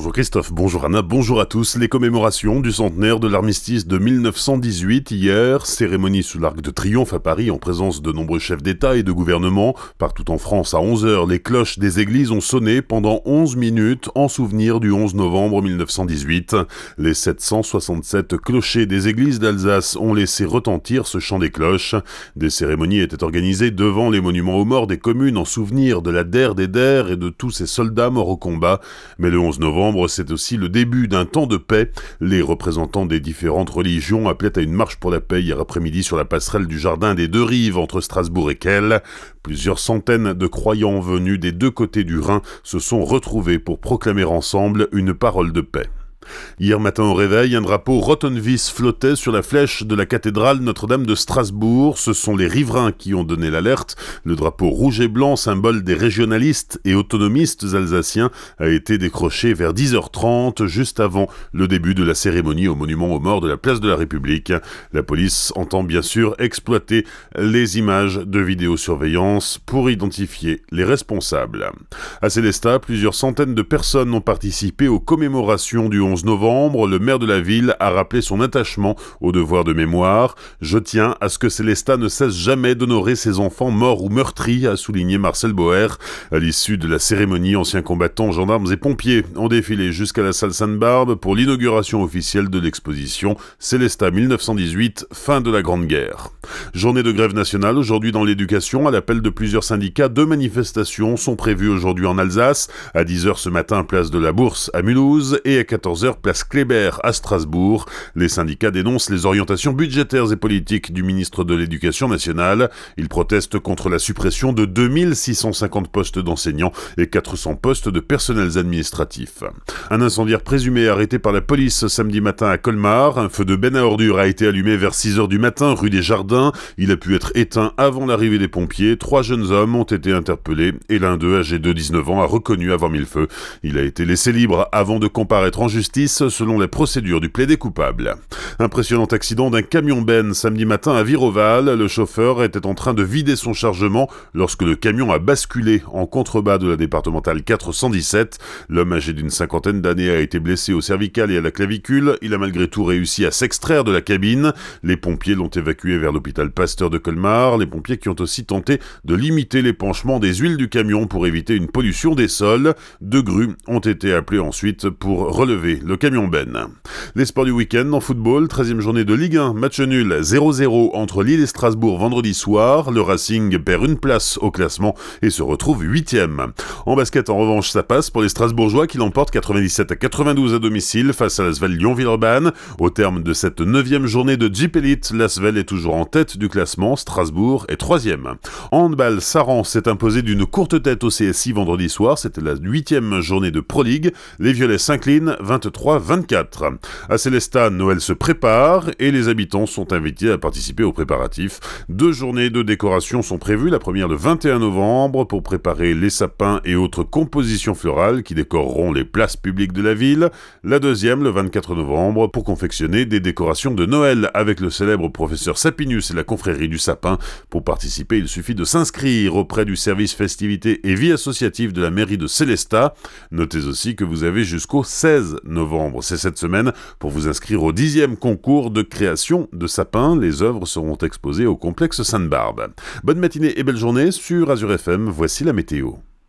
Bonjour Christophe, bonjour Anna, bonjour à tous. Les commémorations du centenaire de l'armistice de 1918 hier, cérémonie sous l'arc de triomphe à Paris en présence de nombreux chefs d'État et de gouvernement. Partout en France, à 11h, les cloches des églises ont sonné pendant 11 minutes en souvenir du 11 novembre 1918. Les 767 clochers des églises d'Alsace ont laissé retentir ce chant des cloches. Des cérémonies étaient organisées devant les monuments aux morts des communes en souvenir de la der des der et de tous ces soldats morts au combat. Mais le 11 novembre, c'est aussi le début d'un temps de paix. Les représentants des différentes religions appelaient à une marche pour la paix hier après-midi sur la passerelle du jardin des deux rives entre Strasbourg et Kehl. Plusieurs centaines de croyants venus des deux côtés du Rhin se sont retrouvés pour proclamer ensemble une parole de paix. Hier matin au réveil, un drapeau Rottenwies flottait sur la flèche de la cathédrale Notre-Dame de Strasbourg. Ce sont les riverains qui ont donné l'alerte. Le drapeau rouge et blanc, symbole des régionalistes et autonomistes alsaciens, a été décroché vers 10h30, juste avant le début de la cérémonie au monument aux morts de la place de la République. La police entend bien sûr exploiter les images de vidéosurveillance pour identifier les responsables. À Célestat, plusieurs centaines de personnes ont participé aux commémorations du 11 novembre, le maire de la ville a rappelé son attachement au devoir de mémoire. Je tiens à ce que Célestat ne cesse jamais d'honorer ses enfants morts ou meurtris, a souligné Marcel Boer. À l'issue de la cérémonie, anciens combattants, gendarmes et pompiers ont défilé jusqu'à la salle Sainte-Barbe pour l'inauguration officielle de l'exposition Célestat 1918, fin de la Grande Guerre. Journée de grève nationale aujourd'hui dans l'éducation, à l'appel de plusieurs syndicats, deux manifestations sont prévues aujourd'hui en Alsace, à 10h ce matin, place de la Bourse à Mulhouse et à 14h place Kléber à Strasbourg. Les syndicats dénoncent les orientations budgétaires et politiques du ministre de l'Éducation nationale. Ils protestent contre la suppression de 2650 postes d'enseignants et 400 postes de personnels administratifs. Un incendiaire présumé arrêté par la police samedi matin à Colmar. Un feu de benne à ordures a été allumé vers 6 heures du matin rue des Jardins. Il a pu être éteint avant l'arrivée des pompiers. Trois jeunes hommes ont été interpellés et l'un d'eux, âgé de 19 ans, a reconnu avoir mis le feu. Il a été laissé libre avant de comparaître en justice selon les procédures du plaidé coupable. Impressionnant accident d'un camion Ben samedi matin à Viroval. Le chauffeur était en train de vider son chargement lorsque le camion a basculé en contrebas de la départementale 417. L'homme âgé d'une cinquantaine d'années a été blessé au cervical et à la clavicule. Il a malgré tout réussi à s'extraire de la cabine. Les pompiers l'ont évacué vers l'hôpital Pasteur de Colmar. Les pompiers qui ont aussi tenté de limiter l'épanchement des huiles du camion pour éviter une pollution des sols. Deux grues ont été appelées ensuite pour relever le camion Ben. Les sports du week-end en football, 13e journée de Ligue 1, match nul 0-0 entre Lille et Strasbourg vendredi soir. Le Racing perd une place au classement et se retrouve 8e. En basket, en revanche, ça passe pour les Strasbourgeois qui l'emportent 97 à 92 à domicile face à l'Asvel Lyon-Villeurbanne. Au terme de cette 9e journée de Jeep Elite, l'Asvel est toujours en tête du classement, Strasbourg est 3e. handball, Saran s'est imposé d'une courte tête au CSI vendredi soir, c'était la 8e journée de Pro League. Les Violets s'inclinent 23 24 À Célestat, Noël se prépare et les habitants sont invités à participer aux préparatifs. Deux journées de décoration sont prévues, la première le 21 novembre pour préparer les sapins et autres compositions florales qui décoreront les places publiques de la ville, la deuxième le 24 novembre pour confectionner des décorations de Noël avec le célèbre professeur Sapinus et la confrérie du sapin. Pour participer, il suffit de s'inscrire auprès du service festivité et vie associative de la mairie de Célestat. Notez aussi que vous avez jusqu'au 16 c'est cette semaine pour vous inscrire au dixième concours de création de sapins. Les œuvres seront exposées au complexe Sainte-Barbe. Bonne matinée et belle journée sur Azure FM. Voici la météo.